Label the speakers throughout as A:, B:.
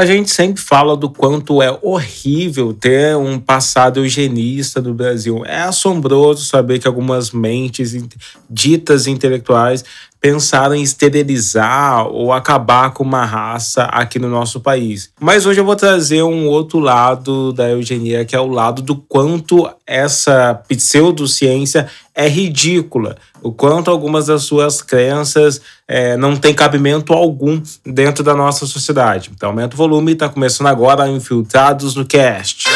A: A gente sempre fala do quanto é horrível ter um passado eugenista do Brasil. É assombroso saber que algumas mentes ditas intelectuais pensaram em esterilizar ou acabar com uma raça aqui no nosso país. Mas hoje eu vou trazer um outro lado da eugenia, que é o lado do quanto essa pseudociência é ridícula, o quanto algumas das suas crenças é, não têm cabimento algum dentro da nossa sociedade. Então, aumenta o volume, está começando agora Infiltrados no Cast.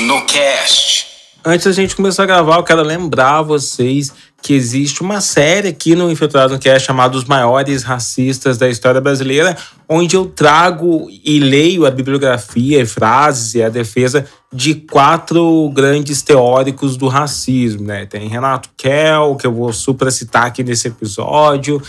A: No Cast. Antes da gente começar a gravar, eu quero lembrar vocês que existe uma série aqui no Infiltrados no Cast chamada Os Maiores Racistas da História Brasileira, onde eu trago e leio a bibliografia e frases e a defesa de quatro grandes teóricos do racismo, né? Tem Renato Kell, que eu vou super citar aqui nesse episódio,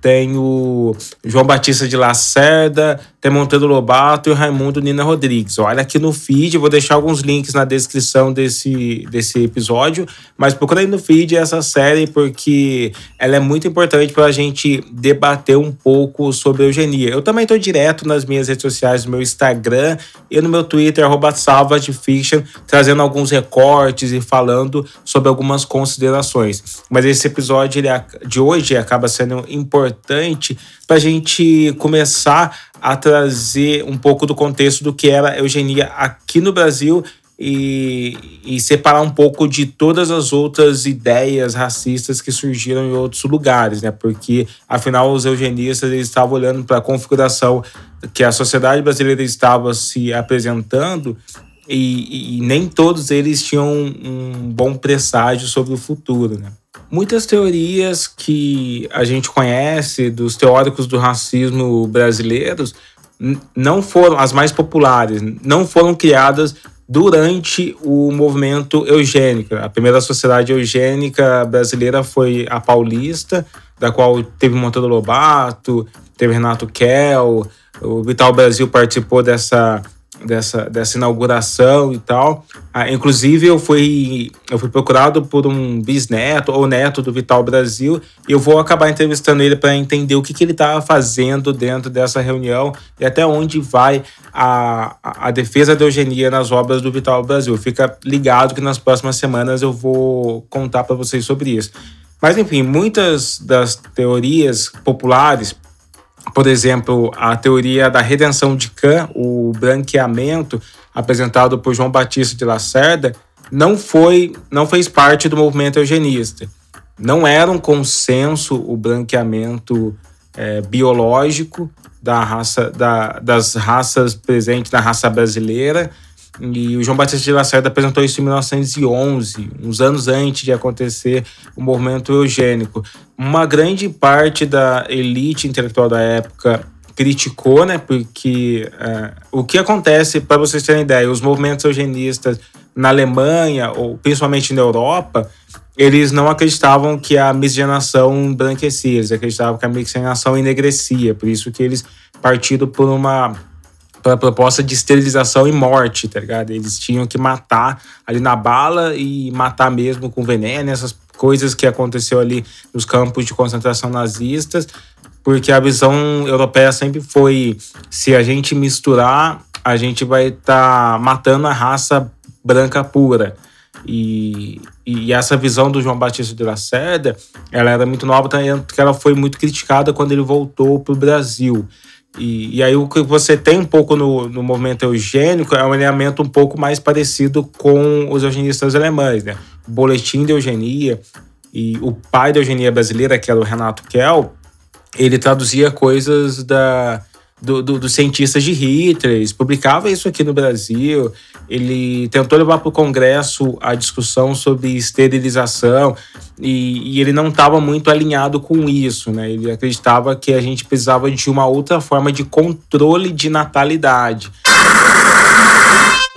A: tem o João Batista de Lacerda, tem Monteiro Lobato e Raimundo Nina Rodrigues. Olha aqui no feed, vou deixar alguns links na descrição desse, desse episódio, mas procura aí no feed essa série porque ela é muito importante para a gente debater um pouco sobre eugenia. Eu também estou direto nas minhas redes sociais, no meu Instagram e no meu Twitter, arroba Fiction, trazendo alguns recortes e falando sobre algumas considerações. Mas esse episódio ele, de hoje acaba sendo importante para a gente começar a trazer um pouco do contexto do que era eugenia aqui no Brasil e, e, separar um pouco de todas as outras ideias racistas que surgiram em outros lugares, né? Porque afinal os eugenistas eles estavam olhando para a configuração que a sociedade brasileira estava se apresentando e, e, nem todos eles tinham um bom presságio sobre o futuro, né? Muitas teorias que a gente conhece dos teóricos do racismo brasileiros não foram as mais populares, não foram criadas durante o movimento eugênico. A primeira sociedade eugênica brasileira foi a paulista, da qual teve Monteiro Lobato, teve Renato Kell, o Vital Brasil participou dessa dessa, dessa inauguração e tal. Ah, inclusive, eu fui, eu fui procurado por um bisneto ou neto do Vital Brasil eu vou acabar entrevistando ele para entender o que, que ele estava fazendo dentro dessa reunião e até onde vai a, a defesa da eugenia nas obras do Vital Brasil. Fica ligado que nas próximas semanas eu vou contar para vocês sobre isso. Mas, enfim, muitas das teorias populares por exemplo, a teoria da redenção de Cã, o branqueamento apresentado por João Batista de Lacerda, não foi, não fez parte do movimento eugenista. Não era um consenso o branqueamento é, biológico da raça, da, das raças presentes na raça brasileira e o João Batista de Lacerda apresentou isso em 1911, uns anos antes de acontecer o movimento eugênico. Uma grande parte da elite intelectual da época criticou, né? Porque uh, o que acontece, para vocês terem ideia, os movimentos eugenistas na Alemanha, ou principalmente na Europa, eles não acreditavam que a miscigenação embranquecia, eles acreditavam que a miscigenação enegrecia, por isso que eles partiram por uma pela proposta de esterilização e morte, tá ligado? Eles tinham que matar ali na bala e matar mesmo com veneno, essas coisas que aconteceu ali nos campos de concentração nazistas, porque a visão europeia sempre foi se a gente misturar, a gente vai estar tá matando a raça branca pura. E, e essa visão do João Batista de Lacerda, ela era muito nova, porque ela foi muito criticada quando ele voltou para o Brasil. E, e aí o que você tem um pouco no, no movimento eugênico é um alinhamento um pouco mais parecido com os eugenistas alemães, né? O boletim de eugenia e o pai da eugenia brasileira, que era o Renato Kell, ele traduzia coisas da, do, do, dos cientistas de Hitler, publicava isso aqui no Brasil. Ele tentou levar para o Congresso a discussão sobre esterilização e, e ele não estava muito alinhado com isso, né? Ele acreditava que a gente precisava de uma outra forma de controle de natalidade.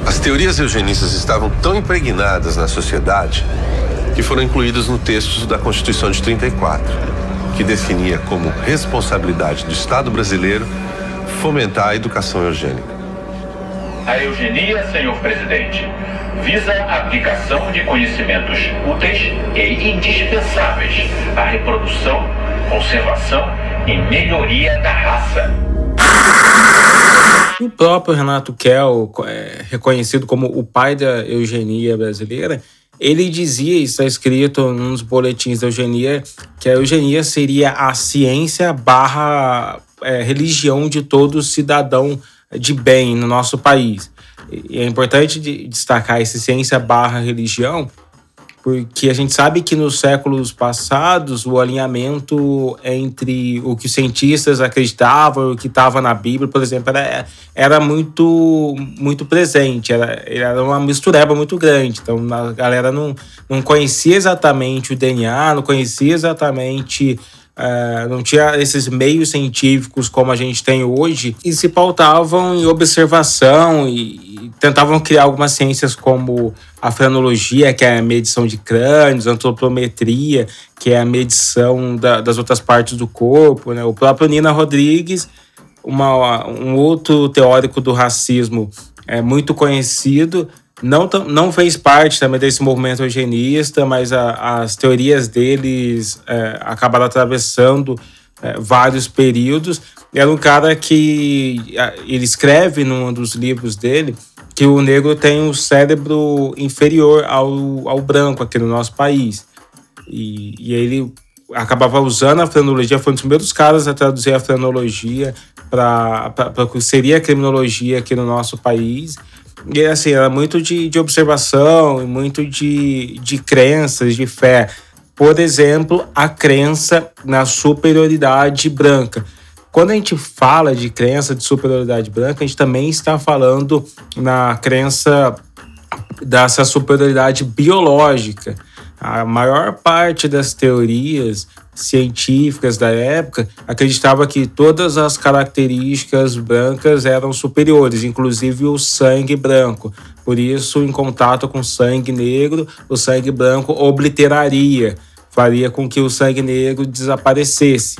B: As teorias eugenistas estavam tão impregnadas na sociedade que foram incluídas no texto da Constituição de 34, que definia como responsabilidade do Estado brasileiro fomentar a educação eugênica.
C: A eugenia, senhor presidente, visa a aplicação de conhecimentos úteis e indispensáveis à reprodução, conservação e melhoria da raça.
A: O próprio Renato Kell, é, reconhecido como o pai da eugenia brasileira, ele dizia, está escrito nos boletins da eugenia, que a eugenia seria a ciência barra é, religião de todo cidadão de bem no nosso país. E é importante destacar esse ciência barra religião, porque a gente sabe que nos séculos passados o alinhamento entre o que os cientistas acreditavam o que estava na Bíblia, por exemplo, era, era muito muito presente, era, era uma mistureba muito grande. Então a galera não, não conhecia exatamente o DNA, não conhecia exatamente é, não tinha esses meios científicos como a gente tem hoje e se pautavam em observação e, e tentavam criar algumas ciências como a frenologia, que é a medição de crânios, antropometria, que é a medição da, das outras partes do corpo. Né? O próprio Nina Rodrigues, uma, um outro teórico do racismo é muito conhecido, não, não fez parte também desse movimento eugenista, mas a, as teorias deles é, acabaram atravessando é, vários períodos. Era um cara que ele escreve num dos livros dele que o negro tem um cérebro inferior ao, ao branco aqui no nosso país. E, e ele acabava usando a frenologia, foi um dos primeiros caras a traduzir a frenologia para o que seria a criminologia aqui no nosso país. E assim, era muito de, de observação, muito de, de crenças, de fé. Por exemplo, a crença na superioridade branca. Quando a gente fala de crença de superioridade branca, a gente também está falando na crença dessa superioridade biológica. A maior parte das teorias científicas da época acreditava que todas as características brancas eram superiores, inclusive o sangue branco. Por isso, em contato com sangue negro, o sangue branco obliteraria, faria com que o sangue negro desaparecesse.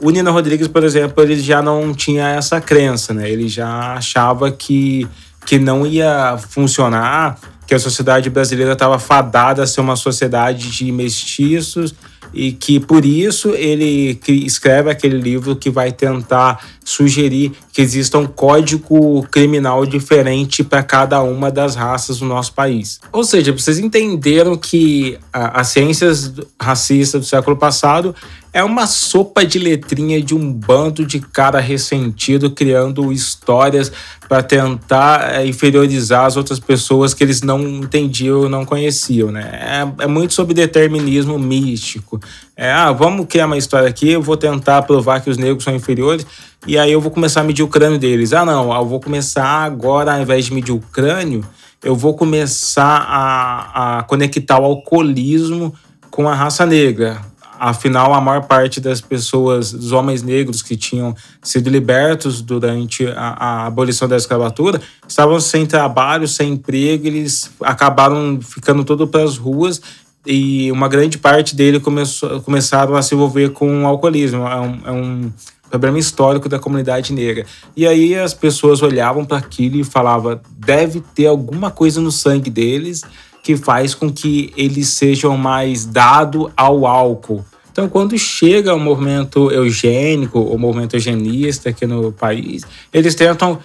A: O Nino Rodrigues, por exemplo, ele já não tinha essa crença, né? Ele já achava que, que não ia funcionar, que a sociedade brasileira estava fadada a ser uma sociedade de mestiços e que por isso ele escreve aquele livro que vai tentar sugerir que exista um código criminal diferente para cada uma das raças do nosso país. Ou seja, vocês entenderam que as ciências racistas do século passado é uma sopa de letrinha de um bando de cara ressentido criando histórias para tentar é, inferiorizar as outras pessoas que eles não entendiam, não conheciam, né? É, é muito sobre determinismo místico. É, ah, vamos criar uma história aqui, eu vou tentar provar que os negros são inferiores e aí eu vou começar a medir o crânio deles. Ah, não, eu vou começar agora, ao invés de medir o crânio, eu vou começar a, a conectar o alcoolismo com a raça negra. Afinal, a maior parte das pessoas, dos homens negros que tinham sido libertos durante a, a abolição da escravatura, estavam sem trabalho, sem emprego, eles acabaram ficando todos para as ruas e uma grande parte dele começou, começaram a se envolver com o alcoolismo. É um, é um problema histórico da comunidade negra. E aí as pessoas olhavam para aquilo e falavam: deve ter alguma coisa no sangue deles que faz com que eles sejam mais dados ao álcool. Então, quando chega o movimento eugênico, o movimento eugenista aqui no país, eles tentam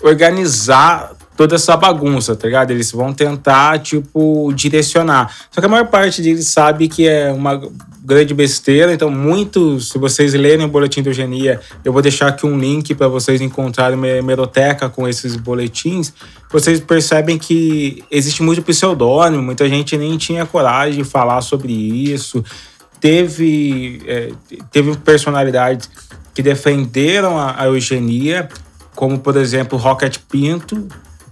A: organizar toda essa bagunça, tá ligado? Eles vão tentar, tipo, direcionar. Só que a maior parte deles sabe que é uma grande besteira, então muitos, se vocês lerem o boletim de eugenia, eu vou deixar aqui um link para vocês encontrarem uma hemeroteca com esses boletins, vocês percebem que existe muito pseudônimo, muita gente nem tinha coragem de falar sobre isso, teve, é, teve personalidades que defenderam a, a eugenia, como por exemplo Rocket Pinto,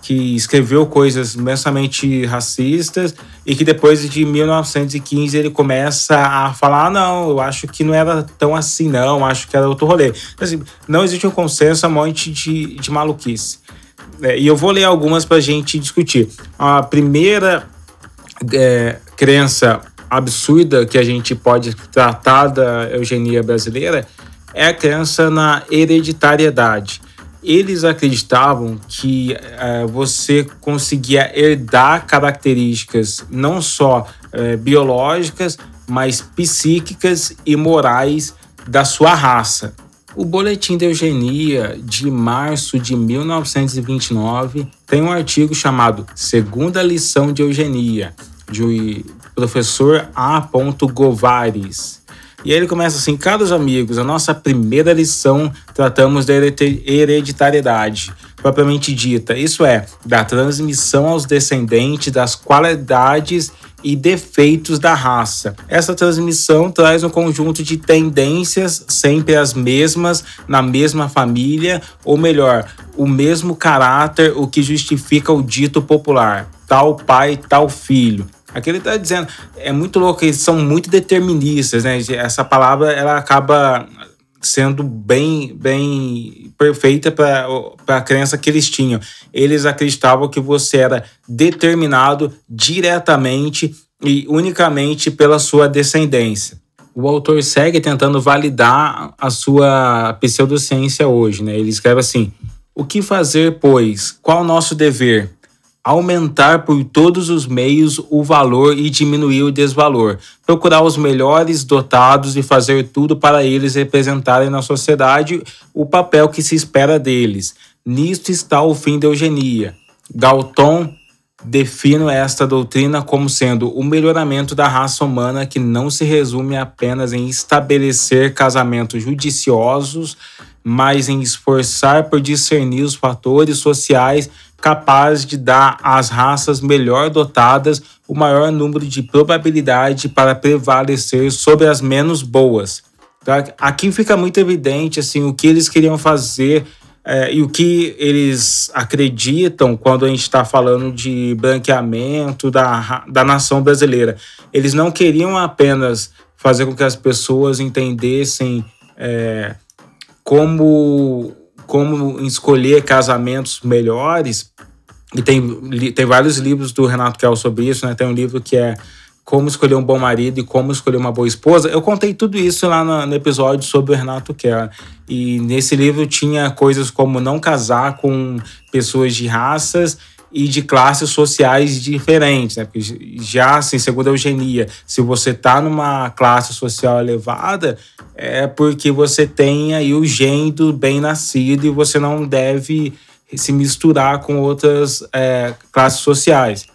A: que escreveu coisas imensamente racistas e que depois de 1915 ele começa a falar: ah, não, eu acho que não era tão assim, não, acho que era outro rolê. Assim, não existe um consenso, é um monte de, de maluquice. É, e eu vou ler algumas para a gente discutir. A primeira é, crença absurda que a gente pode tratar da eugenia brasileira é a crença na hereditariedade. Eles acreditavam que é, você conseguia herdar características não só é, biológicas, mas psíquicas e morais da sua raça. O Boletim de Eugenia de março de 1929 tem um artigo chamado Segunda Lição de Eugenia, de professor A. Govares. E aí ele começa assim: Caros amigos, a nossa primeira lição tratamos da hereditariedade, propriamente dita, isso é, da transmissão aos descendentes das qualidades e defeitos da raça. Essa transmissão traz um conjunto de tendências sempre as mesmas na mesma família, ou melhor, o mesmo caráter, o que justifica o dito popular: tal pai, tal filho. Aqui ele está dizendo, é muito louco, eles são muito deterministas, né? Essa palavra ela acaba sendo bem, bem perfeita para a crença que eles tinham. Eles acreditavam que você era determinado diretamente e unicamente pela sua descendência. O autor segue tentando validar a sua pseudociência hoje. Né? Ele escreve assim: O que fazer, pois? Qual o nosso dever? Aumentar por todos os meios o valor e diminuir o desvalor, procurar os melhores dotados e fazer tudo para eles representarem na sociedade o papel que se espera deles. Nisto está o fim da eugenia. Galton define esta doutrina como sendo o melhoramento da raça humana que não se resume apenas em estabelecer casamentos judiciosos, mas em esforçar por discernir os fatores sociais capaz de dar às raças melhor dotadas o maior número de probabilidade para prevalecer sobre as menos boas. Tá? Aqui fica muito evidente assim o que eles queriam fazer é, e o que eles acreditam quando a gente está falando de branqueamento da, da nação brasileira. Eles não queriam apenas fazer com que as pessoas entendessem é, como como escolher casamentos melhores. E tem, tem vários livros do Renato Kell sobre isso, né? Tem um livro que é Como Escolher um Bom Marido e Como Escolher uma Boa Esposa. Eu contei tudo isso lá no, no episódio sobre o Renato Kell. E nesse livro tinha coisas como não casar com pessoas de raças e de classes sociais diferentes, né? Porque já, assim, segundo a eugenia, se você está numa classe social elevada, é porque você tem aí o gene do bem nascido e você não deve se misturar com outras é, classes sociais.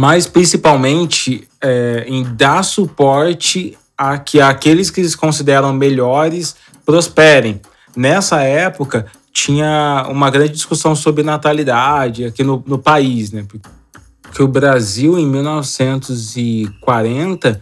A: Mas principalmente é, em dar suporte a que aqueles que eles consideram melhores prosperem. Nessa época, tinha uma grande discussão sobre natalidade aqui no, no país, né? Porque o Brasil, em 1940,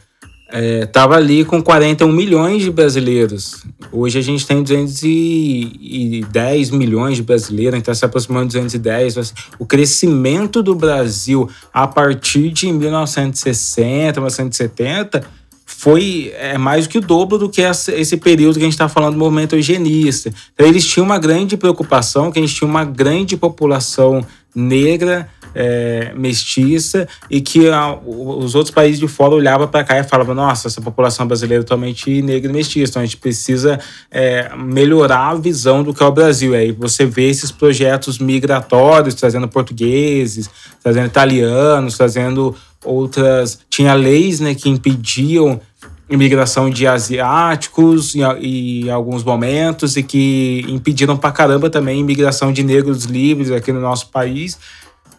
A: estava é, ali com 41 milhões de brasileiros. Hoje a gente tem 210 milhões de brasileiros, então se aproximando de 210. O crescimento do Brasil a partir de 1960, 1970 foi é, mais do que o dobro do que essa, esse período que a gente está falando do movimento eugenista. Então, eles tinham uma grande preocupação, que a gente tinha uma grande população negra é, mestiça e que a, os outros países de fora olhavam para cá e falavam: nossa, essa população brasileira é totalmente negra e mestiça, então a gente precisa é, melhorar a visão do que é o Brasil. Aí você vê esses projetos migratórios trazendo portugueses, trazendo italianos, trazendo outras. Tinha leis né, que impediam imigração de asiáticos em, em, alguns momentos e que impediram pra caramba também imigração de negros livres aqui no nosso país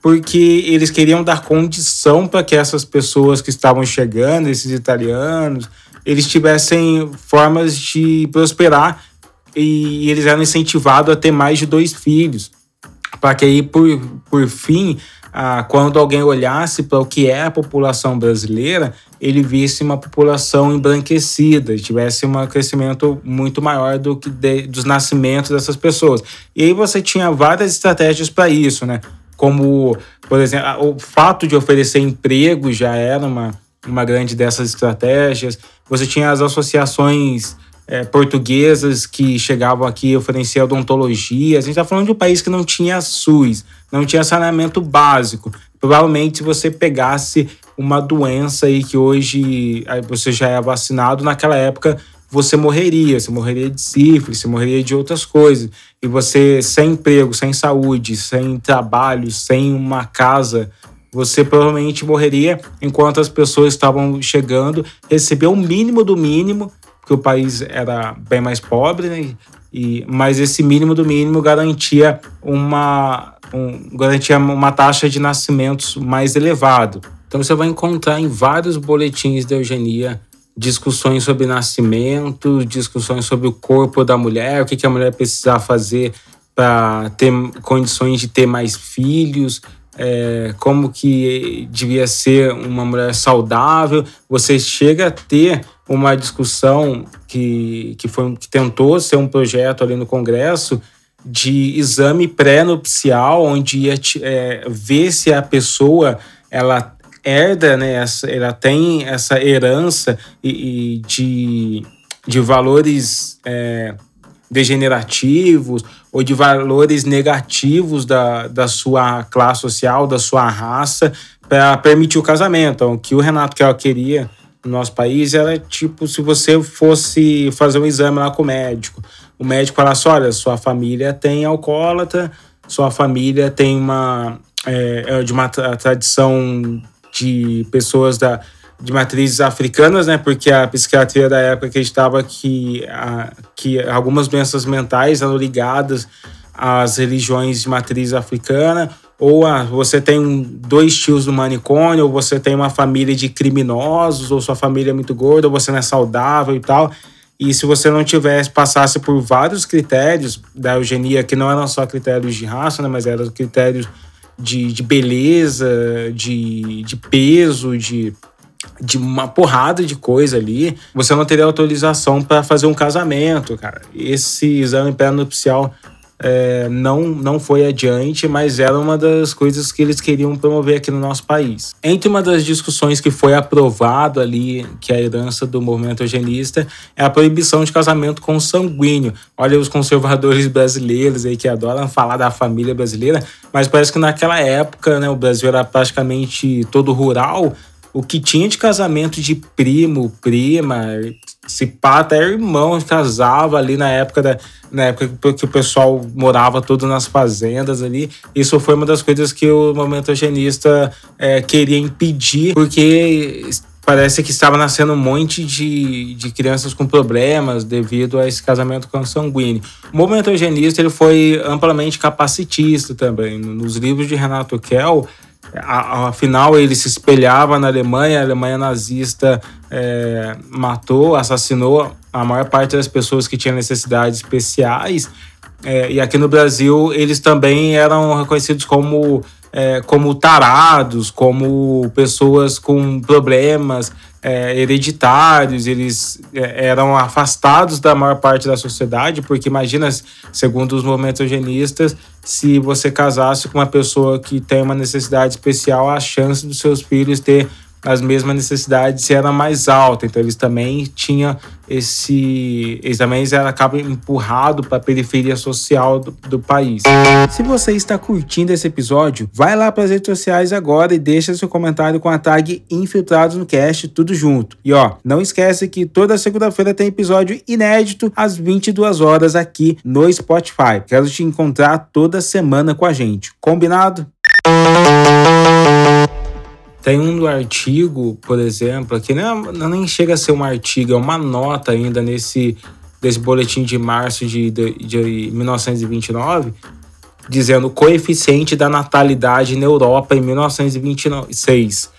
A: porque eles queriam dar condição para que essas pessoas que estavam chegando, esses italianos, eles tivessem formas de prosperar e eles eram incentivados a ter mais de dois filhos, para que aí, por, por fim, ah, quando alguém olhasse para o que é a população brasileira, ele visse uma população embranquecida, tivesse um crescimento muito maior do que de, dos nascimentos dessas pessoas. E aí você tinha várias estratégias para isso, né? Como, por exemplo, o fato de oferecer emprego já era uma, uma grande dessas estratégias. Você tinha as associações é, portuguesas que chegavam aqui ofereciam odontologia. A gente está falando de um país que não tinha SUS, não tinha saneamento básico. Provavelmente, se você pegasse uma doença aí que hoje você já é vacinado, naquela época você morreria, você morreria de sífilis, você morreria de outras coisas. E você, sem emprego, sem saúde, sem trabalho, sem uma casa, você provavelmente morreria enquanto as pessoas estavam chegando, receber o mínimo do mínimo que o país era bem mais pobre, né? E, mas esse mínimo do mínimo garantia uma, um, garantia uma taxa de nascimentos mais elevado. Então você vai encontrar em vários boletins de eugenia discussões sobre nascimento, discussões sobre o corpo da mulher, o que, que a mulher precisa fazer para ter condições de ter mais filhos, é, como que devia ser uma mulher saudável. Você chega a ter uma discussão que, que, foi, que tentou ser um projeto ali no Congresso de exame pré-nupcial, onde ia é, ver se a pessoa ela herda, né, essa, ela tem essa herança e, e de, de valores é, degenerativos ou de valores negativos da, da sua classe social, da sua raça, para permitir o casamento. Então, o que o Renato Kell queria no nosso país era tipo se você fosse fazer um exame lá com o médico. O médico falasse: olha, sua família tem alcoólatra, sua família tem uma. É, é de uma tradição de pessoas da, de matrizes africanas, né? Porque a psiquiatria da época acreditava que, a, que algumas doenças mentais eram ligadas às religiões de matriz africana ou ah, você tem dois tios no manicômio, ou você tem uma família de criminosos, ou sua família é muito gorda, ou você não é saudável e tal. E se você não tivesse, passasse por vários critérios da eugenia, que não eram só critérios de raça, né, mas eram critérios de, de beleza, de, de peso, de, de uma porrada de coisa ali, você não teria autorização para fazer um casamento, cara. Esse exame pré-nupcial é, não, não foi adiante, mas era uma das coisas que eles queriam promover aqui no nosso país. Entre uma das discussões que foi aprovado ali, que é a herança do movimento eugenista, é a proibição de casamento com sanguíneo. Olha os conservadores brasileiros aí que adoram falar da família brasileira, mas parece que naquela época né, o Brasil era praticamente todo rural, o que tinha de casamento de primo, prima, se pá, até irmão casava ali na época da, na época que o pessoal morava todo nas fazendas ali. Isso foi uma das coisas que o movimento eugenista é, queria impedir, porque parece que estava nascendo um monte de, de crianças com problemas devido a esse casamento consanguíneo. O movimento eugenista ele foi amplamente capacitista também. Nos livros de Renato Kell, afinal ele se espelhava na Alemanha, a Alemanha nazista é, matou, assassinou a maior parte das pessoas que tinham necessidades especiais. É, e aqui no Brasil eles também eram reconhecidos como, é, como tarados, como pessoas com problemas é, hereditários, eles é, eram afastados da maior parte da sociedade, porque imagina, segundo os movimentos eugenistas, se você casasse com uma pessoa que tem uma necessidade especial, a chance dos seus filhos ter as mesmas necessidades era mais alta. Então eles também tinham esse. Eles também acabam empurrado para a periferia social do, do, país. Se você está curtindo esse episódio, vai lá para as redes sociais agora e deixa seu comentário com a tag Infiltrados no Cast, tudo junto. E ó, não esquece que toda segunda-feira tem episódio inédito às 22 horas aqui no Spotify. Quero te encontrar toda semana com a gente. Combinado? Tem um do artigo, por exemplo, que não, não nem chega a ser um artigo, é uma nota ainda nesse desse boletim de março de, de, de 1929, dizendo coeficiente da natalidade na Europa em 1926.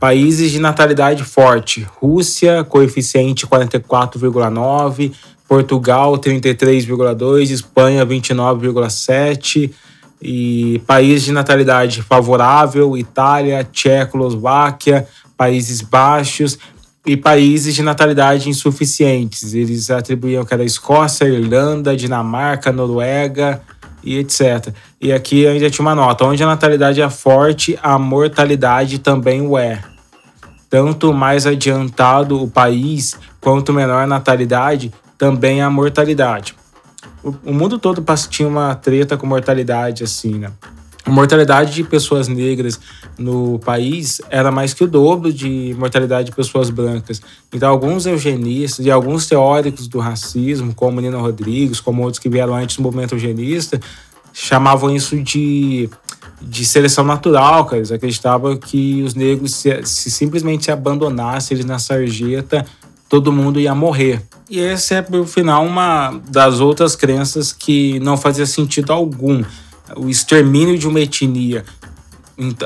A: Países de natalidade forte: Rússia, coeficiente 44,9, Portugal 33,2, Espanha 29,7, e países de natalidade favorável, Itália, Tchecoslováquia, Países Baixos e países de natalidade insuficientes. Eles atribuíam que era Escócia, Irlanda, Dinamarca, Noruega e etc. E aqui ainda tinha uma nota: onde a natalidade é forte, a mortalidade também o é. Tanto mais adiantado o país, quanto menor a natalidade, também a mortalidade. O, mundo todo tinha uma treta com mortalidade, assim, né? A mortalidade de pessoas negras no país era mais que o dobro de mortalidade de pessoas brancas. Então, alguns eugenistas e alguns teóricos do racismo, como Nina Rodrigues, como outros que vieram antes do movimento eugenista, chamavam isso de, de seleção natural, cara. Eles acreditavam que os negros, se, se simplesmente se abandonassem eles na sarjeta, todo mundo ia morrer. E essa é, por final, uma das outras crenças que não fazia sentido algum. O extermínio de uma etnia.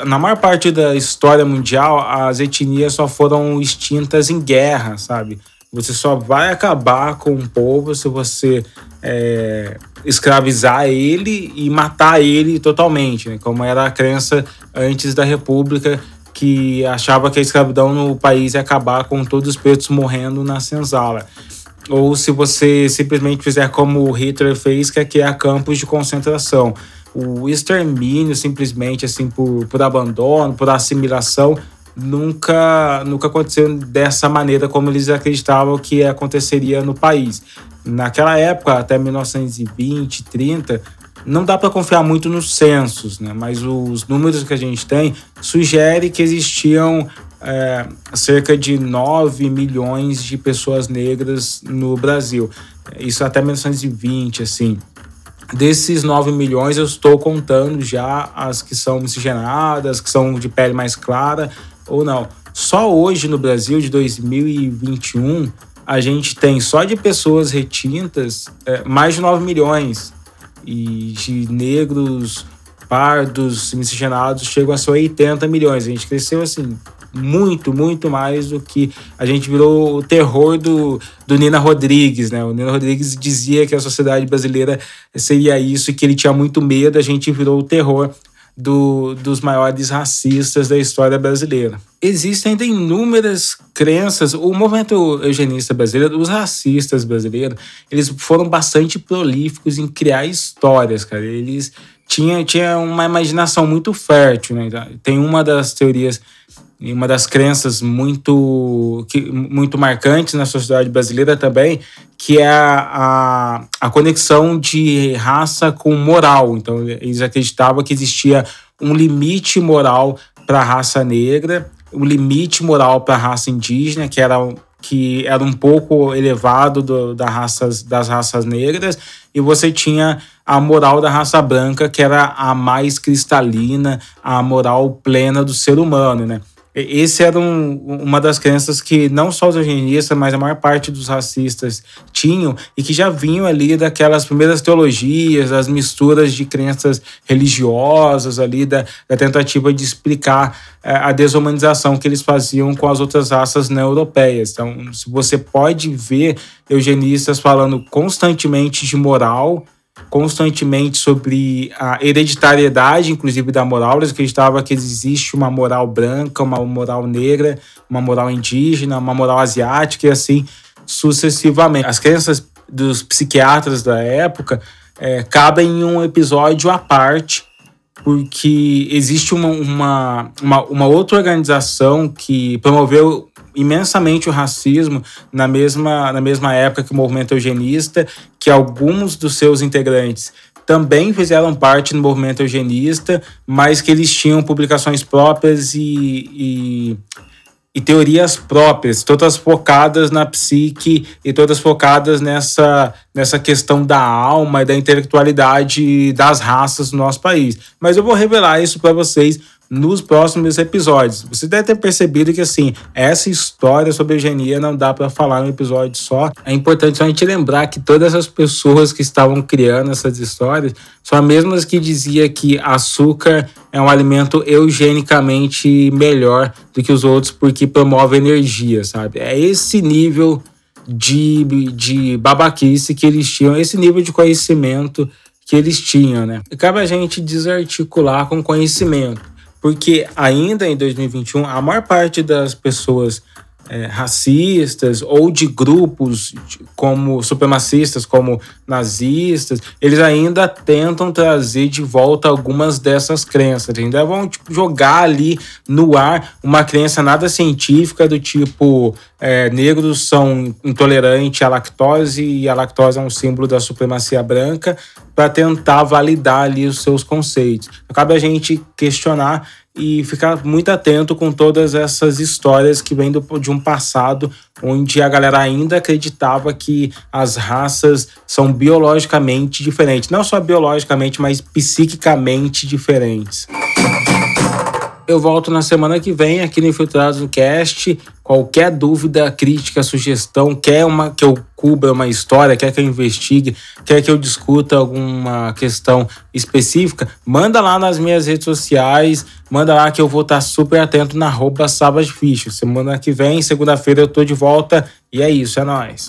A: Na maior parte da história mundial, as etnias só foram extintas em guerra, sabe? Você só vai acabar com um povo se você é, escravizar ele e matar ele totalmente, né? como era a crença antes da República, que achava que a escravidão no país ia acabar com todos os pretos morrendo na senzala. Ou se você simplesmente fizer como o Hitler fez, que é criar campos de concentração. O extermínio, simplesmente assim, por, por abandono, por assimilação, nunca, nunca aconteceu dessa maneira como eles acreditavam que aconteceria no país. Naquela época, até 1920, 30, não dá para confiar muito nos censos, né? mas os números que a gente tem sugerem que existiam é, cerca de 9 milhões de pessoas negras no Brasil. Isso até 1920, assim. Desses 9 milhões, eu estou contando já as que são miscigenadas, que são de pele mais clara ou não. Só hoje no Brasil, de 2021, a gente tem só de pessoas retintas é, mais de 9 milhões e de negros, pardos, miscigenados chegam a ser 80 milhões. A gente cresceu assim muito, muito mais do que a gente virou o terror do, do Nina Rodrigues, né? O Nina Rodrigues dizia que a sociedade brasileira seria isso que ele tinha muito medo, a gente virou o terror do, dos maiores racistas da história brasileira. Existem inúmeras crenças. O movimento eugenista brasileiro, os racistas brasileiros, eles foram bastante prolíficos em criar histórias, cara. Eles tinham tinha uma imaginação muito fértil, né? Tem uma das teorias uma das crenças muito, que, muito marcantes na sociedade brasileira também, que é a, a, a conexão de raça com moral. Então, eles acreditavam que existia um limite moral para a raça negra, um limite moral para a raça indígena, que era, que era um pouco elevado do, da raças, das raças negras, e você tinha a moral da raça branca, que era a mais cristalina, a moral plena do ser humano, né? Esse era um, uma das crenças que não só os eugenistas, mas a maior parte dos racistas tinham e que já vinham ali daquelas primeiras teologias, as misturas de crenças religiosas ali, da, da tentativa de explicar é, a desumanização que eles faziam com as outras raças não europeias. Então, se você pode ver eugenistas falando constantemente de moral, constantemente sobre a hereditariedade, inclusive da moral. Eles acreditavam que existe uma moral branca, uma moral negra, uma moral indígena, uma moral asiática e assim sucessivamente. As crenças dos psiquiatras da época é, cabem em um episódio à parte, porque existe uma, uma, uma, uma outra organização que promoveu imensamente o racismo na mesma, na mesma época que o movimento eugenista, que alguns dos seus integrantes também fizeram parte do movimento eugenista, mas que eles tinham publicações próprias e, e, e, teorias próprias, todas focadas na psique e todas focadas nessa, nessa questão da alma e da intelectualidade das raças no nosso país. Mas eu vou revelar isso para vocês nos próximos episódios. Você deve ter percebido que assim, essa história sobre eugenia não dá para falar num episódio só. É importante a gente lembrar que todas as pessoas que estavam criando essas histórias são as mesmas que dizia que açúcar é um alimento eugenicamente melhor do que os outros porque promove energia, sabe? É esse nível de, de babaquice que eles tinham, esse nível de conhecimento que eles tinham, né? E cabe a gente desarticular com conhecimento, porque ainda em 2021 a maior parte das pessoas é, racistas ou de grupos como supremacistas, como nazistas, eles ainda tentam trazer de volta algumas dessas crenças. Ainda vão tipo, jogar ali no ar uma crença nada científica do tipo é, negros são intolerantes à lactose e a lactose é um símbolo da supremacia branca para tentar validar ali os seus conceitos. Acaba a gente questionar e ficar muito atento com todas essas histórias que vêm do, de um passado onde a galera ainda acreditava que as raças são biologicamente diferentes. Não só biologicamente, mas psiquicamente diferentes. Eu volto na semana que vem aqui no Infiltrados no Cast. Qualquer dúvida, crítica, sugestão, quer uma que eu cubra uma história, quer que eu investigue, quer que eu discuta alguma questão específica, manda lá nas minhas redes sociais, manda lá que eu vou estar super atento na roupa Fish. Semana que vem, segunda-feira, eu tô de volta e é isso, é nóis.